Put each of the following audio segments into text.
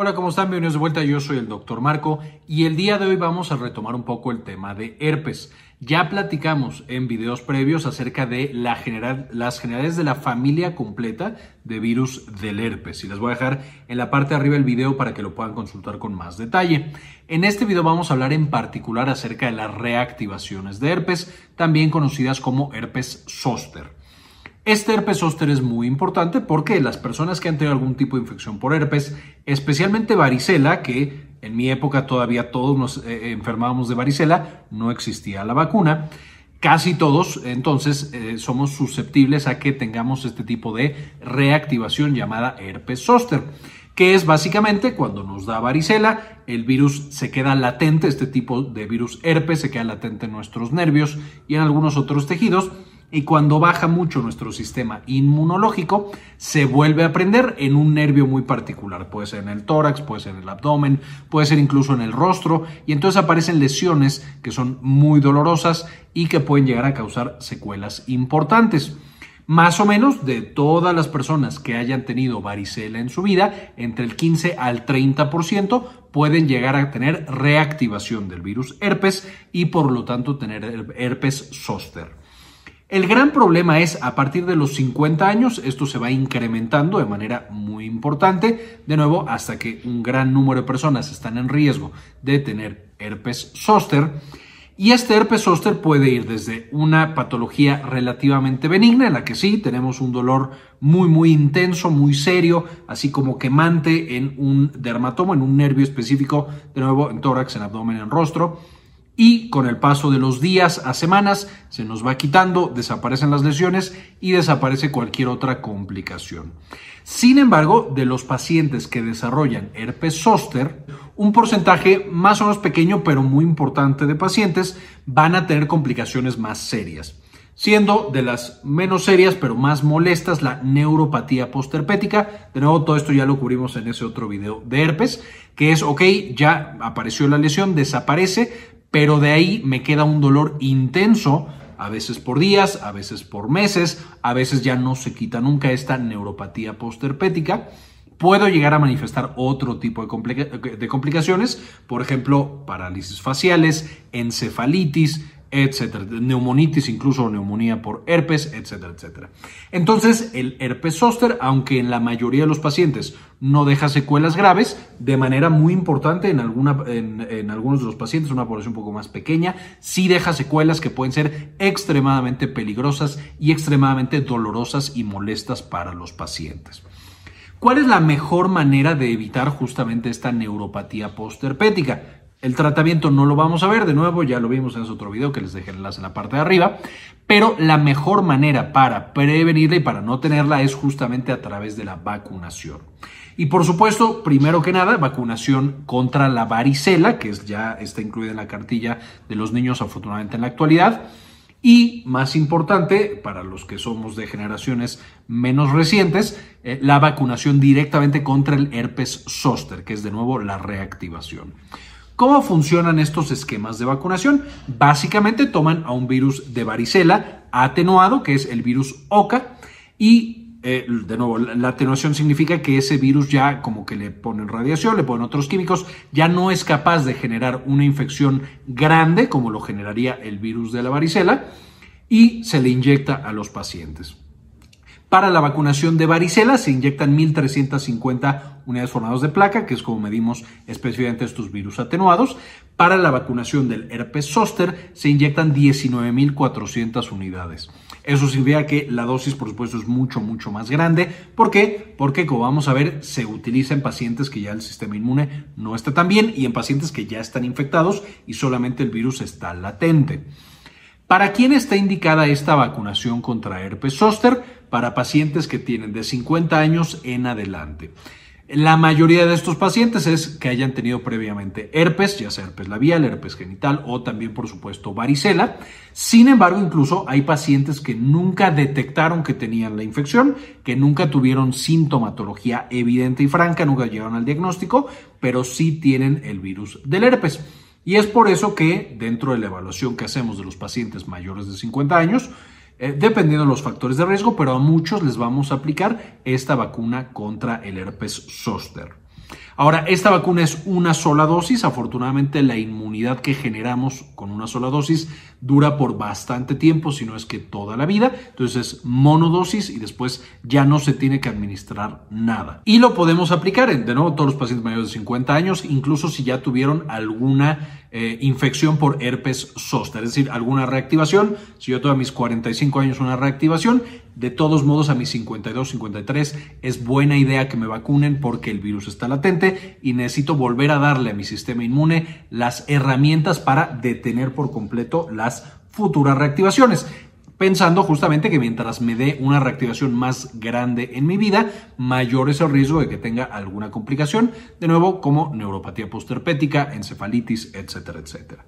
Hola, ¿cómo están? Bienvenidos de vuelta. Yo soy el doctor Marco y el día de hoy vamos a retomar un poco el tema de herpes. Ya platicamos en videos previos acerca de las generalidades de la familia completa de virus del herpes y les voy a dejar en la parte de arriba el video para que lo puedan consultar con más detalle. En este video vamos a hablar en particular acerca de las reactivaciones de herpes, también conocidas como herpes zóster. Este herpes zóster es muy importante porque las personas que han tenido algún tipo de infección por herpes, especialmente varicela, que en mi época todavía todos nos eh, enfermábamos de varicela, no existía la vacuna, casi todos entonces eh, somos susceptibles a que tengamos este tipo de reactivación llamada herpes zóster que es básicamente cuando nos da varicela, el virus se queda latente, este tipo de virus herpes se queda latente en nuestros nervios y en algunos otros tejidos y cuando baja mucho nuestro sistema inmunológico, se vuelve a prender en un nervio muy particular. Puede ser en el tórax, puede ser en el abdomen, puede ser incluso en el rostro. Y entonces aparecen lesiones que son muy dolorosas y que pueden llegar a causar secuelas importantes. Más o menos de todas las personas que hayan tenido varicela en su vida, entre el 15 al 30% pueden llegar a tener reactivación del virus herpes y por lo tanto tener herpes zóster. El gran problema es a partir de los 50 años, esto se va incrementando de manera muy importante, de nuevo, hasta que un gran número de personas están en riesgo de tener herpes zóster. Y este herpes zóster puede ir desde una patología relativamente benigna, en la que sí tenemos un dolor muy, muy intenso, muy serio, así como quemante en un dermatoma, en un nervio específico, de nuevo en tórax, en abdomen, en rostro y con el paso de los días a semanas se nos va quitando, desaparecen las lesiones y desaparece cualquier otra complicación. Sin embargo, de los pacientes que desarrollan herpes zóster, un porcentaje más o menos pequeño pero muy importante de pacientes van a tener complicaciones más serias siendo de las menos serias pero más molestas la neuropatía postherpética. De nuevo, todo esto ya lo cubrimos en ese otro video de herpes, que es, ok, ya apareció la lesión, desaparece, pero de ahí me queda un dolor intenso, a veces por días, a veces por meses, a veces ya no se quita nunca esta neuropatía postherpética. Puedo llegar a manifestar otro tipo de, de complicaciones, por ejemplo, parálisis faciales, encefalitis, etcétera, neumonitis, incluso neumonía por herpes, etcétera, etcétera. Entonces, el herpes zóster, aunque en la mayoría de los pacientes no deja secuelas graves, de manera muy importante en, en, algunos de los pacientes, una población un poco más pequeña, sí deja secuelas que pueden ser extremadamente peligrosas y extremadamente dolorosas y molestas para los pacientes. ¿Cuál es la mejor manera de evitar justamente esta neuropatía postherpética? El tratamiento no lo vamos a ver, de nuevo ya lo vimos en ese otro video que les dejé el enlace en la parte de arriba, pero la mejor manera para prevenirla y para no tenerla es justamente a través de la vacunación. Y por supuesto, primero que nada, vacunación contra la varicela, que ya está incluida en la cartilla de los niños afortunadamente en la actualidad. Y más importante, para los que somos de generaciones menos recientes, eh, la vacunación directamente contra el herpes zóster, que es de nuevo la reactivación. ¿Cómo funcionan estos esquemas de vacunación? Básicamente toman a un virus de varicela atenuado, que es el virus OCA, y eh, de nuevo, la atenuación significa que ese virus ya como que le ponen radiación, le ponen otros químicos, ya no es capaz de generar una infección grande como lo generaría el virus de la varicela y se le inyecta a los pacientes. Para la vacunación de varicela se inyectan 1.350 unidades formadas de placa, que es como medimos específicamente estos virus atenuados. Para la vacunación del herpes zóster se inyectan 19.400 unidades. Eso significa que la dosis, por supuesto, es mucho, mucho más grande. ¿Por qué? Porque, como vamos a ver, se utiliza en pacientes que ya el sistema inmune no está tan bien y en pacientes que ya están infectados y solamente el virus está latente. ¿Para quién está indicada esta vacunación contra herpes zóster? Para pacientes que tienen de 50 años en adelante. La mayoría de estos pacientes es que hayan tenido previamente herpes, ya sea herpes labial, herpes genital o también, por supuesto, varicela. Sin embargo, incluso hay pacientes que nunca detectaron que tenían la infección, que nunca tuvieron sintomatología evidente y franca, nunca llegaron al diagnóstico, pero sí tienen el virus del herpes. Y es por eso que dentro de la evaluación que hacemos de los pacientes mayores de 50 años, eh, dependiendo de los factores de riesgo, pero a muchos les vamos a aplicar esta vacuna contra el herpes zóster. Ahora, esta vacuna es una sola dosis. Afortunadamente, la inmunidad que generamos con una sola dosis dura por bastante tiempo, si no es que toda la vida. Entonces es monodosis y después ya no se tiene que administrar nada. Y lo podemos aplicar en, de nuevo, todos los pacientes mayores de 50 años, incluso si ya tuvieron alguna eh, infección por herpes zóster, es decir, alguna reactivación. Si yo tengo a mis 45 años una reactivación, de todos modos a mis 52, 53 es buena idea que me vacunen porque el virus está latente y necesito volver a darle a mi sistema inmune las herramientas para detener por completo las futuras reactivaciones pensando justamente que mientras me dé una reactivación más grande en mi vida, mayor es el riesgo de que tenga alguna complicación, de nuevo como neuropatía postherpética, encefalitis, etcétera, etcétera.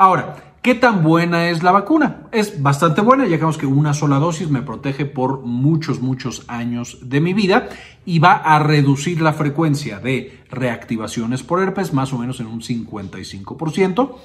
Ahora, ¿qué tan buena es la vacuna? Es bastante buena, ya que una sola dosis me protege por muchos, muchos años de mi vida y va a reducir la frecuencia de reactivaciones por herpes más o menos en un 55%.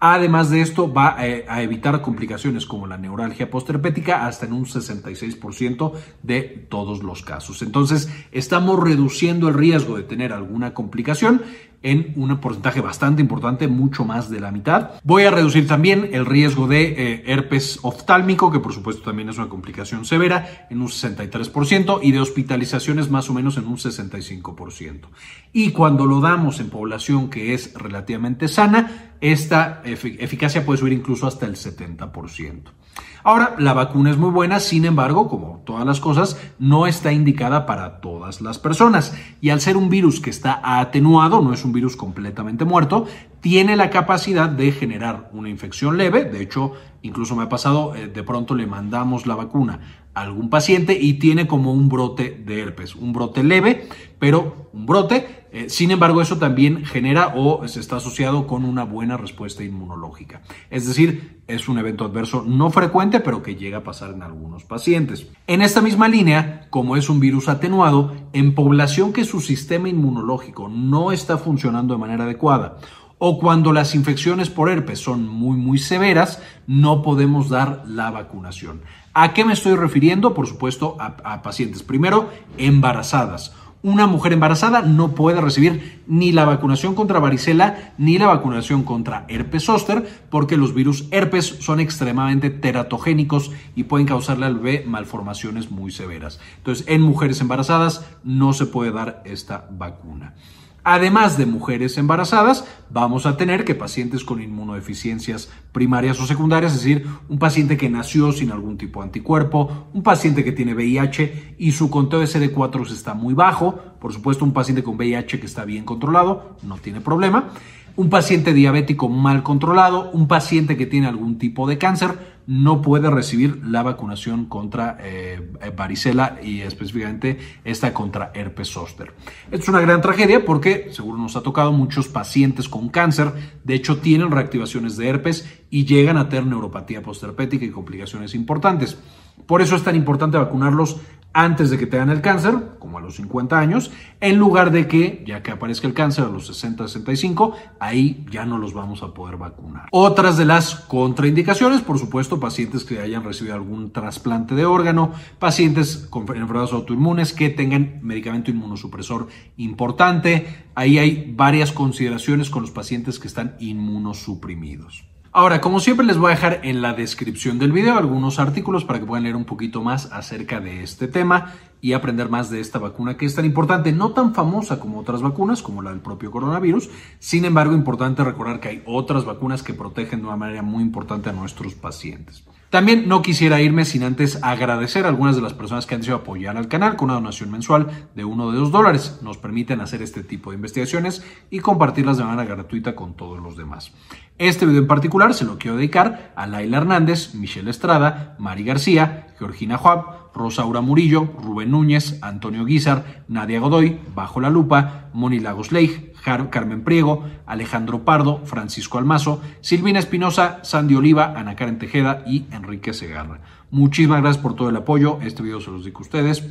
Además de esto, va eh, a evitar complicaciones como la neuralgia postherpética hasta en un 66% de todos los casos. Entonces, estamos reduciendo el riesgo de tener alguna complicación en un porcentaje bastante importante, mucho más de la mitad. Voy a reducir también el riesgo de eh, herpes oftálmico, que por supuesto también es una complicación severa, en un 63% y de hospitalizaciones más o menos en un 65%. Y cuando lo damos en población que es relativamente sana, esta eficacia puede subir incluso hasta el 70%. Ahora, la vacuna es muy buena, sin embargo, como todas las cosas, no está indicada para todas las personas. Y al ser un virus que está atenuado, no es un virus completamente muerto, tiene la capacidad de generar una infección leve. De hecho, incluso me ha pasado, eh, de pronto le mandamos la vacuna algún paciente y tiene como un brote de herpes, un brote leve, pero un brote eh, sin embargo, eso también genera o se está asociado con una buena respuesta inmunológica. Es decir, es un evento adverso no frecuente, pero que llega a pasar en algunos pacientes. En esta misma línea, como es un virus atenuado, en población que su sistema inmunológico no está funcionando de manera adecuada, o cuando las infecciones por herpes son muy muy severas, no podemos dar la vacunación. ¿A qué me estoy refiriendo? Por supuesto, a pacientes primero embarazadas una mujer embarazada no puede recibir ni la vacunación contra varicela ni la vacunación contra herpes zóster porque los virus herpes son extremadamente teratogénicos y pueden causarle al bebé malformaciones muy severas. Entonces, en mujeres embarazadas no se puede dar esta vacuna. Además de mujeres embarazadas, vamos a tener que pacientes con inmunodeficiencias primarias o secundarias, es decir, un paciente que nació sin algún tipo de anticuerpo, un paciente que tiene VIH y su conteo de CD4 está muy bajo, por supuesto un paciente con VIH que está bien controlado, no tiene problema, un paciente diabético mal controlado, un paciente que tiene algún tipo de cáncer, no puede recibir la vacunación contra eh, varicela y específicamente esta contra herpes zóster. Es una gran tragedia porque seguro nos ha tocado muchos pacientes con cáncer, de hecho tienen reactivaciones de herpes y llegan a tener neuropatía postherpética y complicaciones importantes. Por eso es tan importante vacunarlos antes de que tengan el cáncer, como a los 50 años, en lugar de que, ya que aparezca el cáncer a los 60, 65, ahí ya no los vamos a poder vacunar. Otras de las contraindicaciones, por supuesto, pacientes que hayan recibido algún trasplante de órgano, pacientes con enfermedades autoinmunes que tengan medicamento inmunosupresor importante. Ahí hay varias consideraciones con los pacientes que están inmunosuprimidos. Ahora, como siempre, les voy a dejar en la descripción del video algunos artículos para que puedan leer un poquito más acerca de este tema y aprender más de esta vacuna que es tan importante, no tan famosa como otras vacunas, como la del propio coronavirus. Sin embargo, importante recordar que hay otras vacunas que protegen de una manera muy importante a nuestros pacientes. También no quisiera irme sin antes agradecer a algunas de las personas que han decidido apoyar al canal con una donación mensual de uno de dos dólares. Nos permiten hacer este tipo de investigaciones y compartirlas de manera gratuita con todos los demás. Este video en particular se lo quiero dedicar a Laila Hernández, Michelle Estrada, Mari García, Georgina Juab, Rosaura Murillo, Rubén Núñez, Antonio Guizar, Nadia Godoy, Bajo la Lupa, Moni Lagos Leigh, Carmen Priego, Alejandro Pardo, Francisco Almazo, Silvina Espinosa, Sandy Oliva, Ana Karen Tejeda y Enrique Segarra. Muchísimas gracias por todo el apoyo. Este video se los digo a ustedes.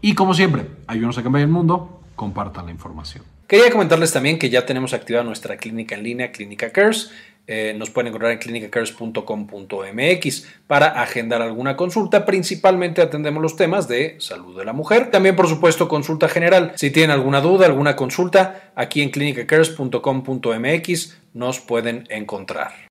Y como siempre, ayúdenos a cambiar el mundo. Compartan la información. Quería comentarles también que ya tenemos activada nuestra clínica en línea, Clínica Cares eh, nos pueden encontrar en clinicacares.com.mx para agendar alguna consulta. Principalmente atendemos los temas de salud de la mujer. También, por supuesto, consulta general. Si tienen alguna duda, alguna consulta, aquí en clinicacares.com.mx nos pueden encontrar.